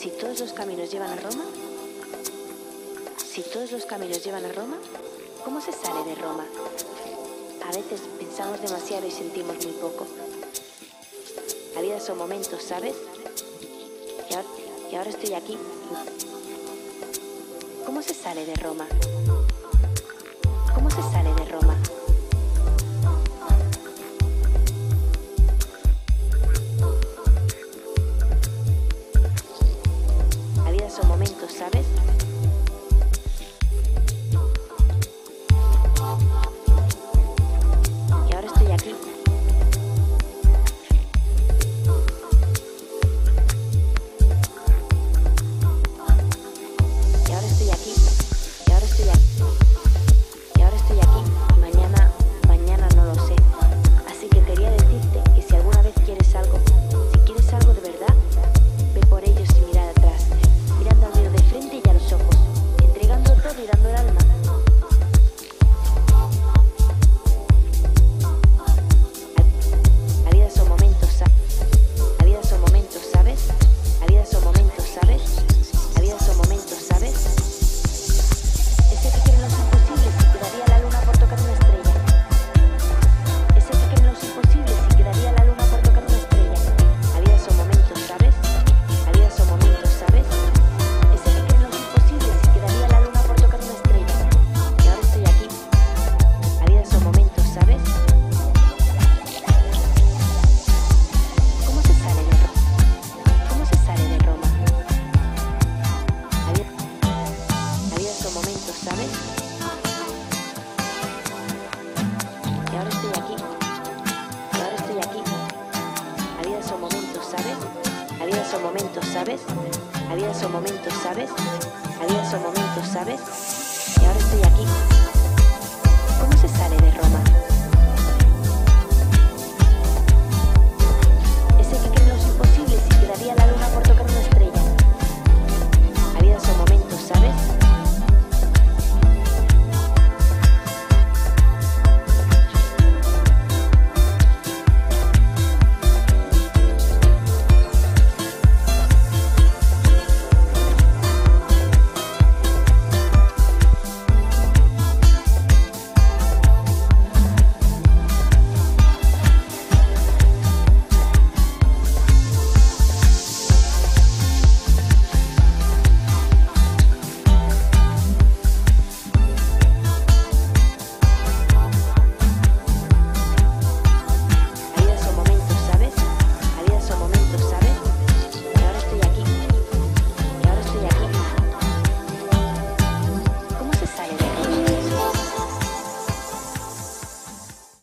Si todos los caminos llevan a Roma, si todos los caminos llevan a Roma, ¿cómo se sale de Roma? A veces pensamos demasiado y sentimos muy poco. La vida son momentos, ¿sabes? Y ahora, y ahora estoy aquí. ¿Cómo se sale de Roma? ¿Cómo se sale de Roma? ¿sabes? esos momentos, ¿sabes? Había esos momentos, ¿sabes? Había esos momentos, ¿sabes? Y ahora estoy aquí.